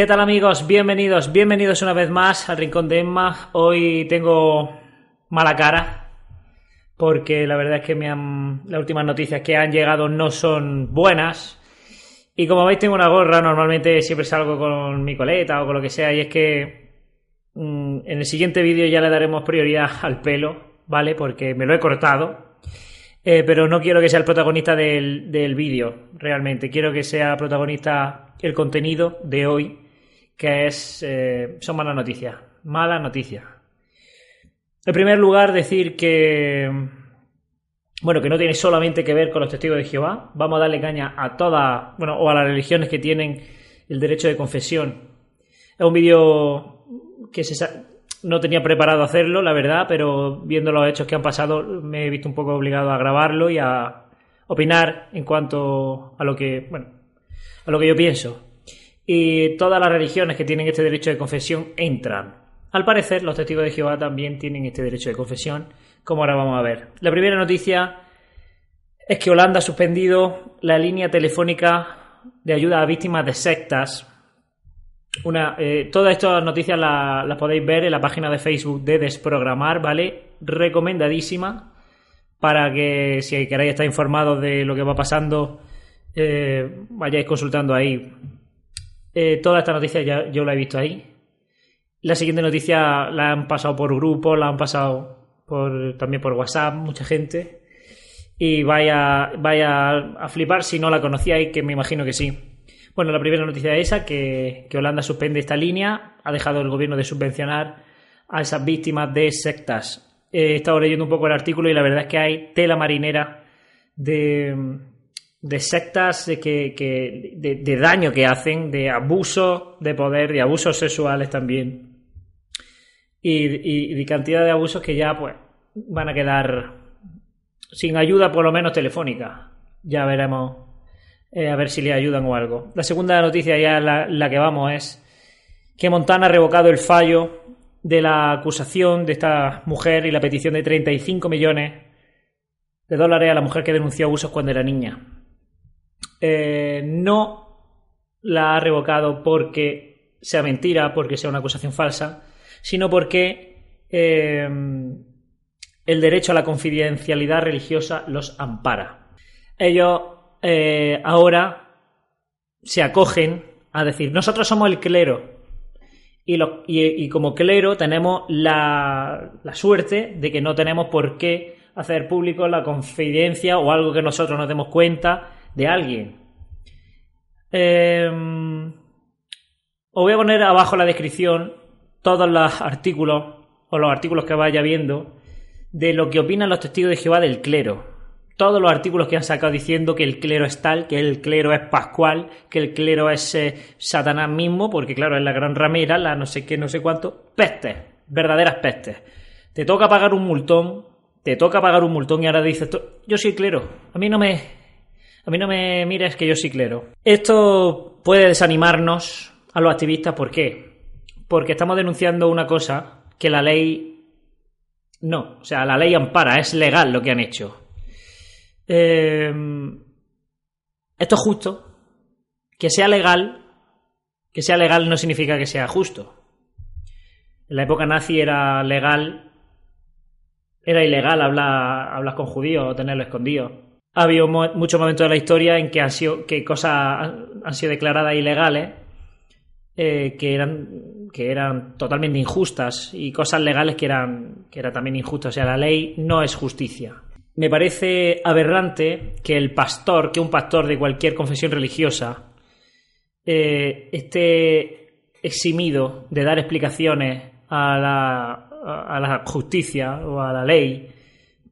¿Qué tal amigos? Bienvenidos, bienvenidos una vez más al Rincón de Emma. Hoy tengo mala cara porque la verdad es que me han, las últimas noticias que han llegado no son buenas. Y como veis tengo una gorra, normalmente siempre salgo con mi coleta o con lo que sea y es que mm, en el siguiente vídeo ya le daremos prioridad al pelo, ¿vale? Porque me lo he cortado eh, pero no quiero que sea el protagonista del, del vídeo, realmente. Quiero que sea protagonista el contenido de hoy, que es. Eh, son malas noticias. Malas noticias. En primer lugar, decir que. Bueno, que no tiene solamente que ver con los testigos de Jehová. Vamos a darle caña a todas. Bueno, o a las religiones que tienen el derecho de confesión. Es un vídeo que se, no tenía preparado hacerlo, la verdad, pero viendo los hechos que han pasado me he visto un poco obligado a grabarlo y a opinar en cuanto a lo que, bueno, a lo que yo pienso. Y todas las religiones que tienen este derecho de confesión entran. Al parecer, los testigos de Jehová también tienen este derecho de confesión, como ahora vamos a ver. La primera noticia es que Holanda ha suspendido la línea telefónica de ayuda a víctimas de sectas una, eh, todas estas noticias las podéis ver en la página de Facebook de Desprogramar, ¿vale? Recomendadísima para que si queréis estar informados de lo que va pasando, eh, vayáis consultando ahí. Eh, todas estas noticias ya yo la he visto ahí. La siguiente noticia la han pasado por grupos, la han pasado por, también por WhatsApp, mucha gente. Y vaya, vaya a flipar si no la conocíais, que me imagino que sí. Bueno, la primera noticia es esa, que, Holanda suspende esta línea, ha dejado el gobierno de subvencionar a esas víctimas de sectas. He estado leyendo un poco el artículo y la verdad es que hay tela marinera de, de sectas de, que, de, daño que hacen, de abuso de poder, de abusos sexuales también. Y, y, cantidad de abusos que ya pues van a quedar sin ayuda por lo menos telefónica. Ya veremos eh, a ver si le ayudan o algo. La segunda noticia, ya la, que vamos, es que Montana ha revocado el fallo de la acusación de esta mujer y la petición de 35 millones de dólares a la mujer que denunció abusos cuando era niña. Eh, no la ha revocado porque sea mentira, porque sea una acusación falsa, sino porque eh, el derecho a la confidencialidad religiosa los ampara. Ellos eh, ahora se acogen a decir, nosotros somos el clero. Y, como clero tenemos la, suerte de que no tenemos por qué hacer público la confidencia o algo que nosotros nos demos cuenta de alguien. Em, os voy a poner abajo en la descripción todos los artículos o los artículos que vaya viendo de lo que opinan los testigos de Jehová del clero todos los artículos que han sacado diciendo que el clero es tal, que el clero es pascual, que el clero es eh, Satanás mismo, porque claro, es la gran ramera, la no sé qué, no sé cuánto, pestes, verdaderas pestes. Te toca pagar un multón, te toca pagar un multón y ahora dices, yo soy clero, a mí no me, a mí no me mires que yo soy clero. Esto puede desanimarnos a los activistas, ¿por qué? Porque estamos denunciando una cosa que la ley no, o sea, la ley ampara, es legal lo que han hecho. Eh, esto es justo. Que sea legal, que sea legal no significa que sea justo. En la época nazi era legal, era ilegal hablar, hablar con judíos o tenerlo escondido. Ha habido muchos momentos de la historia en que, han sido, que cosas han sido declaradas ilegales eh, que, eran, que eran totalmente injustas y cosas legales que eran, que eran también injustas. O sea, la ley no es justicia me parece aberrante que el pastor, que un pastor de cualquier confesión religiosa, eh, esté eximido de dar explicaciones a la, a la justicia o a la ley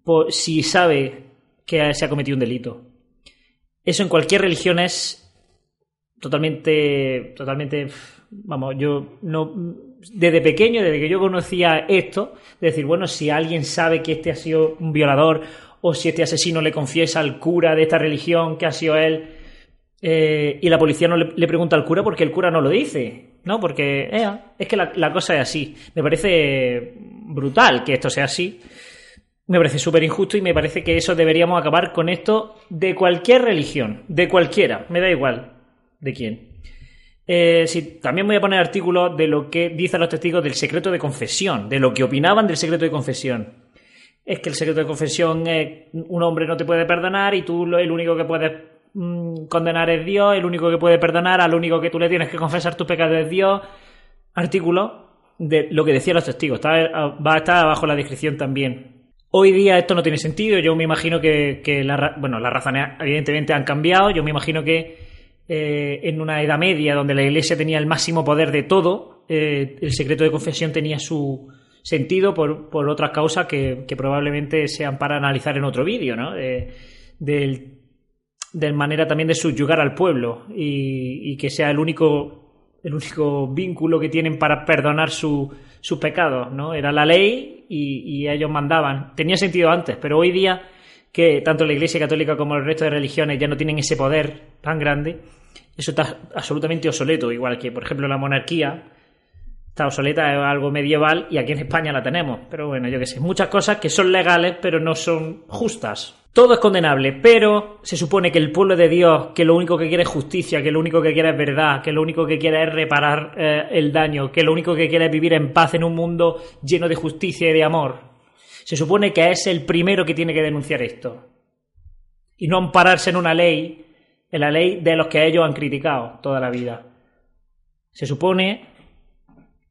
por, si sabe que se ha cometido un delito. Eso en cualquier religión es totalmente, totalmente, vamos, yo no, desde pequeño, desde que yo conocía esto, decir, bueno, si alguien sabe que este ha sido un violador o si este asesino le confiesa al cura de esta religión que ha sido él eh, y la policía no le, pregunta al cura porque el cura no lo dice, ¿no? Porque eh, es que la, cosa es así. Me parece brutal que esto sea así. Me parece súper injusto y me parece que eso deberíamos acabar con esto de cualquier religión, de cualquiera, me da igual de quién. Eh, sí, también voy a poner artículos de lo que dicen los testigos del secreto de confesión, de lo que opinaban del secreto de confesión. Es que el secreto de confesión es un hombre no te puede perdonar y tú el único que puedes mm, condenar es Dios, el único que puede perdonar, al único que tú le tienes que confesar tu pecado es Dios. Artículo de lo que decían los testigos. va a estar abajo en la descripción también. Hoy día esto no tiene sentido. Yo me imagino que, la, bueno, las razones evidentemente han cambiado. Yo me imagino que eh, en una Edad Media, donde la Iglesia tenía el máximo poder de todo, eh, el secreto de confesión tenía su sentido por, por otras causas que, probablemente sean para analizar en otro vídeo, ¿no? de manera también de subyugar al pueblo y, que sea el único, el único vínculo que tienen para perdonar sus pecados, ¿no? Era la ley y, y ellos mandaban. Tenía sentido antes, pero hoy día que tanto la Iglesia Católica como el resto de religiones ya no tienen ese poder tan grande, eso está absolutamente obsoleto, igual que, por ejemplo, la monarquía está obsoleta, es algo medieval y aquí en España la tenemos. Pero bueno, yo que sé, muchas cosas que son legales pero no son justas. Todo es condenable, pero se supone que el pueblo de Dios, que lo único que quiere es justicia, que lo único que quiere es verdad, que lo único que quiere es reparar eh, el daño, que lo único que quiere es vivir en paz en un mundo lleno de justicia y de amor. Se supone que es el primero que tiene que denunciar esto. Y no ampararse en una ley en la ley de los que ellos han criticado toda la vida. Se supone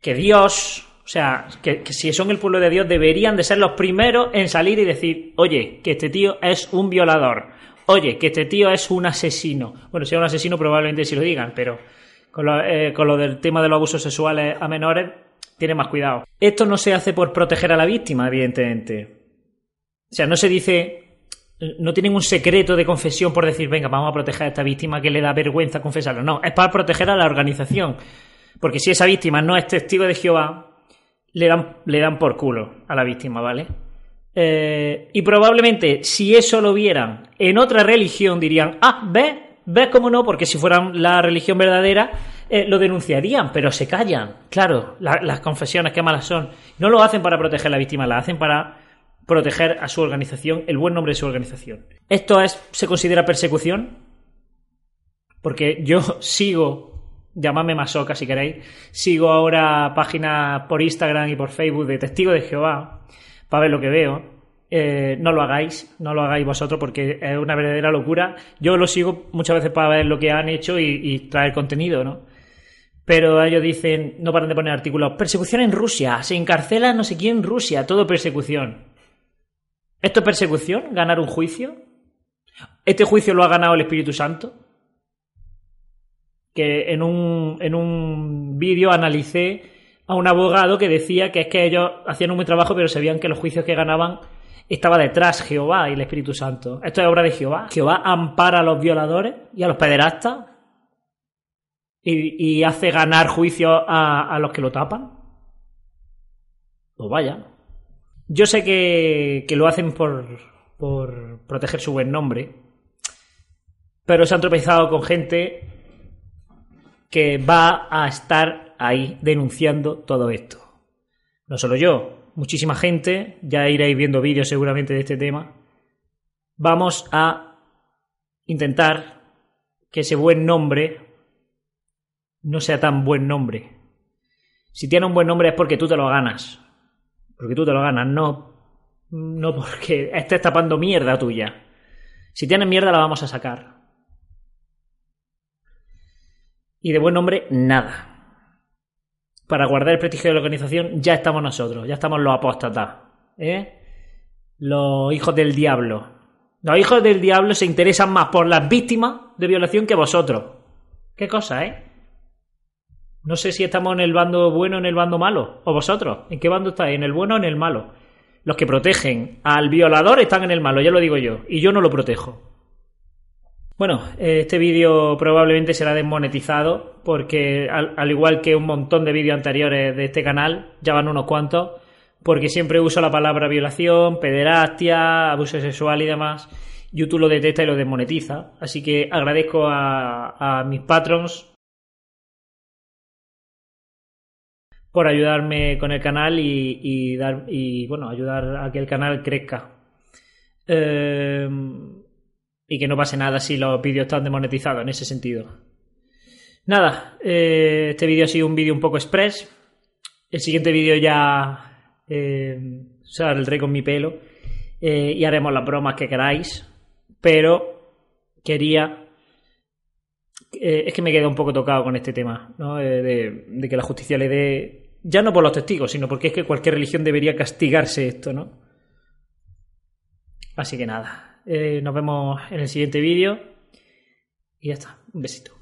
que Dios, o sea, que, si son el pueblo de Dios, deberían de ser los primeros en salir y decir, oye, que este tío es un violador, oye, que este tío es un asesino. Bueno, si es un asesino probablemente sí lo digan, pero con lo, eh, con lo del tema de los abusos sexuales a menores, tiene más cuidado. Esto no se hace por proteger a la víctima, evidentemente. O sea, no se dice, no tienen un secreto de confesión por decir, venga, vamos a proteger a esta víctima que le da vergüenza confesarlo. No, es para proteger a la organización. Porque si esa víctima no es testigo de Jehová, le dan, le dan por culo a la víctima, ¿vale? Eh, y probablemente si eso lo vieran en otra religión dirían, ah, ¿ves? ¿Ves cómo no? Porque si fueran la religión verdadera, eh, lo denunciarían, pero se callan. Claro, las confesiones, qué malas son. No lo hacen para proteger a la víctima, la hacen para proteger a su organización, el buen nombre de su organización. ¿Esto es, se considera persecución? Porque yo sigo, llamadme masoca si queréis, sigo ahora páginas por Instagram y por Facebook de Testigos de Jehová para ver lo que veo. Eh, no lo hagáis, no lo hagáis vosotros porque es una verdadera locura. Yo lo sigo muchas veces para ver lo que han hecho y, traer contenido, ¿no? Pero ellos dicen, no paran de poner artículos, persecución en Rusia, se encarcela no sé quién Rusia, todo persecución. ¿Esto es persecución? ¿Ganar un juicio? ¿Este juicio lo ha ganado el Espíritu Santo? Que en un, en un vídeo analicé a un abogado que decía que es que ellos hacían un buen trabajo, pero sabían que los juicios que ganaban estaba detrás Jehová y el Espíritu Santo. Esto es obra de Jehová. Jehová ampara a los violadores y a los pederastas y, hace ganar juicio a, a los que lo tapan. Pues vaya. Yo sé que, lo hacen por, por proteger su buen nombre, pero se han tropezado con gente que va a estar ahí denunciando todo esto. No solo yo, muchísima gente, ya iréis viendo vídeos seguramente de este tema. Vamos a intentar que ese buen nombre no sea tan buen nombre. Si tiene un buen nombre es porque tú te lo ganas. Porque tú te lo ganas, no, no porque estés tapando mierda tuya. Si tienes mierda la vamos a sacar. Y de buen nombre, nada. Para guardar el prestigio de la organización ya estamos nosotros, ya estamos los apóstatas. ¿eh? Los hijos del diablo. Los hijos del diablo se interesan más por las víctimas de violación que vosotros. Qué cosa, ¿eh? No sé si estamos en el bando bueno o en el bando malo. ¿O vosotros? ¿En qué bando estáis? ¿En el bueno o en el malo? Los que protegen al violador están en el malo, ya lo digo yo. Y yo no lo protejo. Bueno, este vídeo probablemente será desmonetizado porque al, igual que un montón de vídeos anteriores de este canal, ya van unos cuantos, porque siempre uso la palabra violación, pederastia, abuso sexual y demás. YouTube lo detecta y lo desmonetiza. Así que agradezco a, mis patrons por ayudarme con el canal y, bueno ayudar a que el canal crezca em, y que no pase nada si los vídeos están demonetizados en ese sentido Nada, eh, este vídeo ha sido un vídeo un poco express. El siguiente vídeo ya eh, saldré con mi pelo eh, y haremos las bromas que queráis. Pero quería... Eh, es que me quedo un poco tocado con este tema, ¿no? De, de que la justicia le dé... Ya no por los testigos, sino porque es que cualquier religión debería castigarse esto, ¿no? Así que nada, eh, nos vemos en el siguiente vídeo y ya está, un besito.